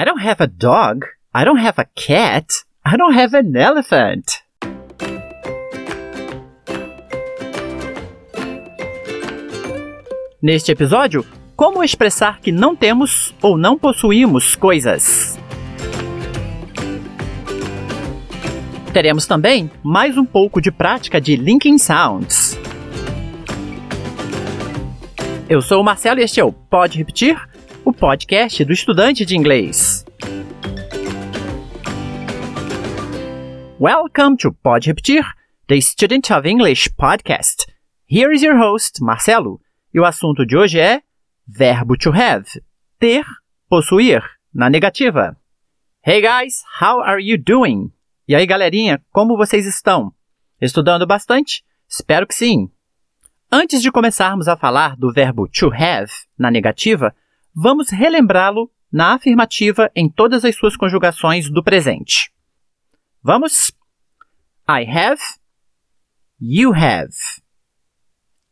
I don't have a dog. I don't have a cat. I don't have an elephant. Neste episódio, como expressar que não temos ou não possuímos coisas. Teremos também mais um pouco de prática de linking sounds. Eu sou o Marcelo e este é o Pode Repetir, podcast do estudante de inglês. Welcome to Pode Repetir, the Student of English podcast. Here is your host, Marcelo, e o assunto de hoje é verbo to have, ter, possuir, na negativa. Hey guys, how are you doing? E aí, galerinha, como vocês estão? Estudando bastante? Espero que sim. Antes de começarmos a falar do verbo to have na negativa, vamos relembrá-lo na afirmativa em todas as suas conjugações do presente. Vamos? I have, you have,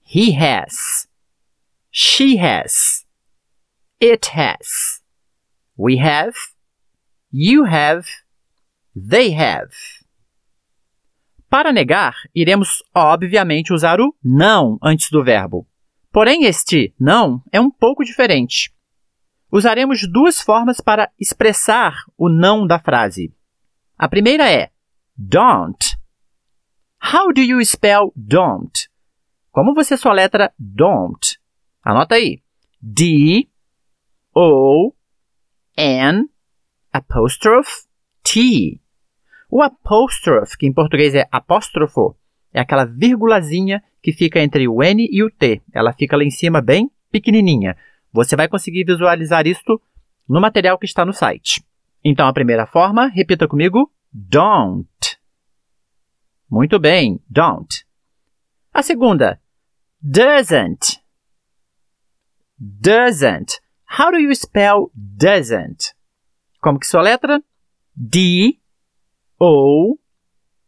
he has, she has, it has, we have, you have, they have. Para negar, iremos obviamente usar o não antes do verbo. Porém, este não é um pouco diferente. Usaremos duas formas para expressar o não da frase. A primeira é don't. How do you spell don't? Como você soletra don't? Anota aí. D O N apostrophe T. O apostrophe, que em português é apóstrofo, é aquela vírgulazinha que fica entre o N e o T. Ela fica lá em cima bem pequenininha. Você vai conseguir visualizar isto no material que está no site. Então, a primeira forma, repita comigo, don't. Muito bem, don't. A segunda, doesn't. Doesn't. How do you spell doesn't? Como que sua letra? D O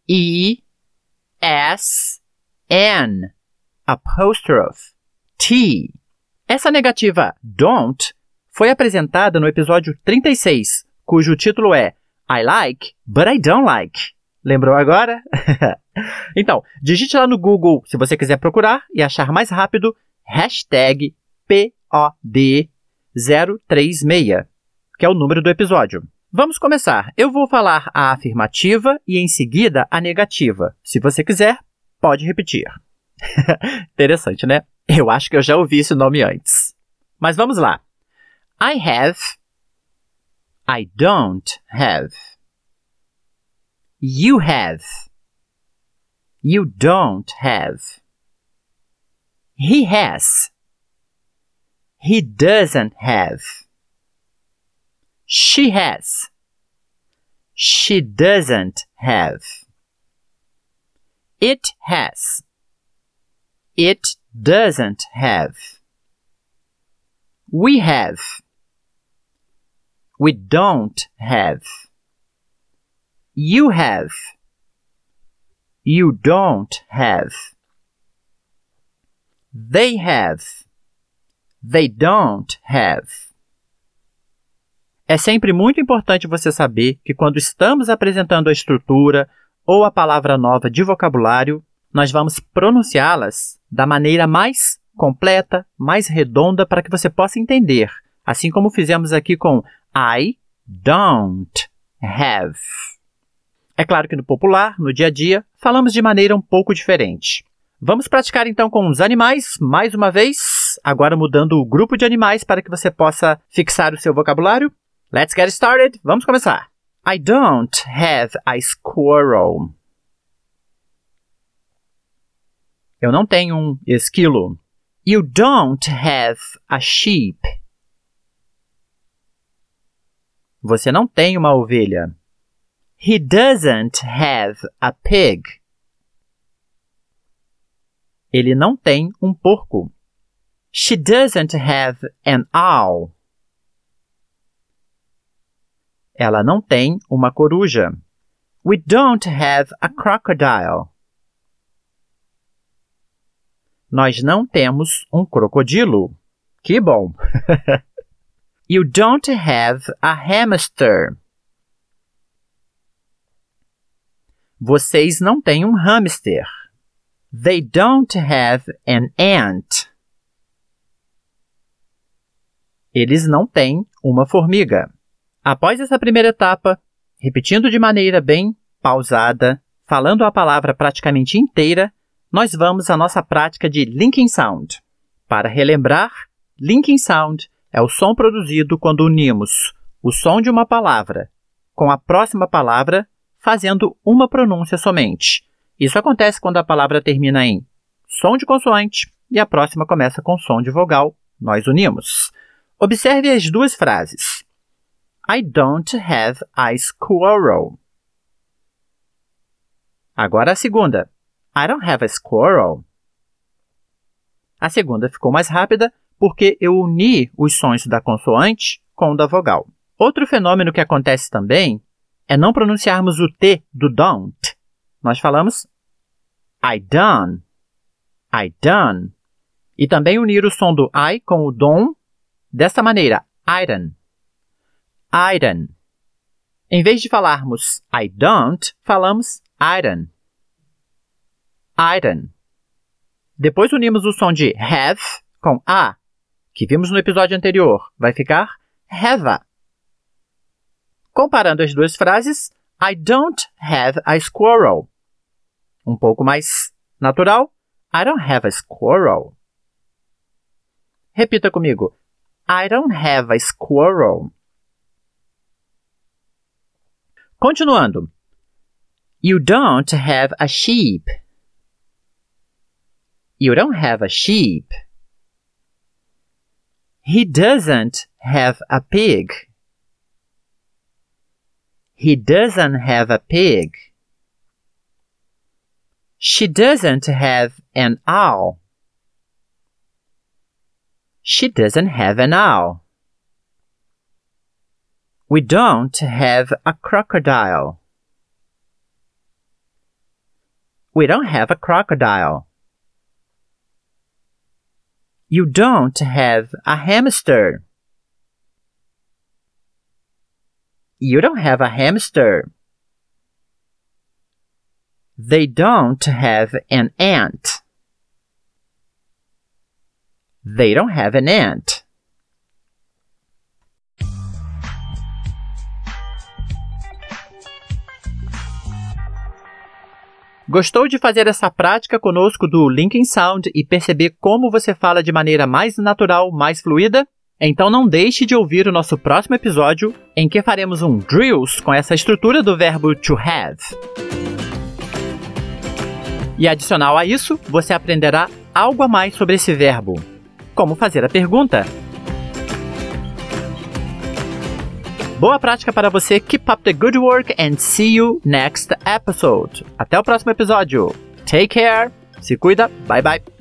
E S N apostrophe T. Essa negativa don't foi apresentada no episódio 36, cujo título é I like, but I don't like. Lembrou agora? então, digite lá no Google se você quiser procurar e achar mais rápido hashtag POD036, que é o número do episódio. Vamos começar. Eu vou falar a afirmativa e em seguida a negativa. Se você quiser, pode repetir. Interessante, né? Eu acho que eu já ouvi esse nome antes. Mas vamos lá. I have. I don't have. You have. You don't have. He has. He doesn't have. She has. She doesn't have. It has. It doesn't have. We have. We don't have. You have. You don't have. They have. They don't have. É sempre muito importante você saber que quando estamos apresentando a estrutura ou a palavra nova de vocabulário, nós vamos pronunciá-las da maneira mais completa, mais redonda para que você possa entender, assim como fizemos aqui com I don't have. É claro que no popular, no dia a dia, falamos de maneira um pouco diferente. Vamos praticar então com os animais mais uma vez, agora mudando o grupo de animais para que você possa fixar o seu vocabulário. Let's get started. Vamos começar. I don't have a squirrel. Eu não tenho um esquilo. You don't have a sheep. Você não tem uma ovelha. He doesn't have a pig. Ele não tem um porco. She doesn't have an owl. Ela não tem uma coruja. We don't have a crocodile. Nós não temos um crocodilo. Que bom! You don't have a hamster. Vocês não têm um hamster. They don't have an ant. Eles não têm uma formiga. Após essa primeira etapa, repetindo de maneira bem pausada, falando a palavra praticamente inteira, nós vamos à nossa prática de linking sound. Para relembrar, linking sound é o som produzido quando unimos o som de uma palavra com a próxima palavra fazendo uma pronúncia somente. Isso acontece quando a palavra termina em som de consoante e a próxima começa com som de vogal. Nós unimos. Observe as duas frases. I don't have a squirrel. Agora a segunda. I don't have a squirrel. A segunda ficou mais rápida porque eu uni os sons da consoante com o da vogal. Outro fenômeno que acontece também é não pronunciarmos o T do don't. Nós falamos I done, I done. E também unir o som do I com o dom dessa maneira, iron, iron. Em vez de falarmos I don't, falamos iron, iron. Depois unimos o som de have com a, que vimos no episódio anterior. Vai ficar have. Comparando as duas frases, I don't have a squirrel. Um pouco mais natural. I don't have a squirrel. Repita comigo. I don't have a squirrel. Continuando. You don't have a sheep. You don't have a sheep. He doesn't have a pig. He doesn't have a pig. She doesn't have an owl. She doesn't have an owl. We don't have a crocodile. We don't have a crocodile. You don't have a hamster. You don't have a hamster. They don't have an ant. They don't have an ant. Gostou de fazer essa prática conosco do Linking Sound e perceber como você fala de maneira mais natural, mais fluida? Então não deixe de ouvir o nosso próximo episódio, em que faremos um drills com essa estrutura do verbo to have. E adicional a isso, você aprenderá algo a mais sobre esse verbo. Como fazer a pergunta. Boa prática para você. Keep up the good work and see you next episode. Até o próximo episódio. Take care. Se cuida. Bye bye.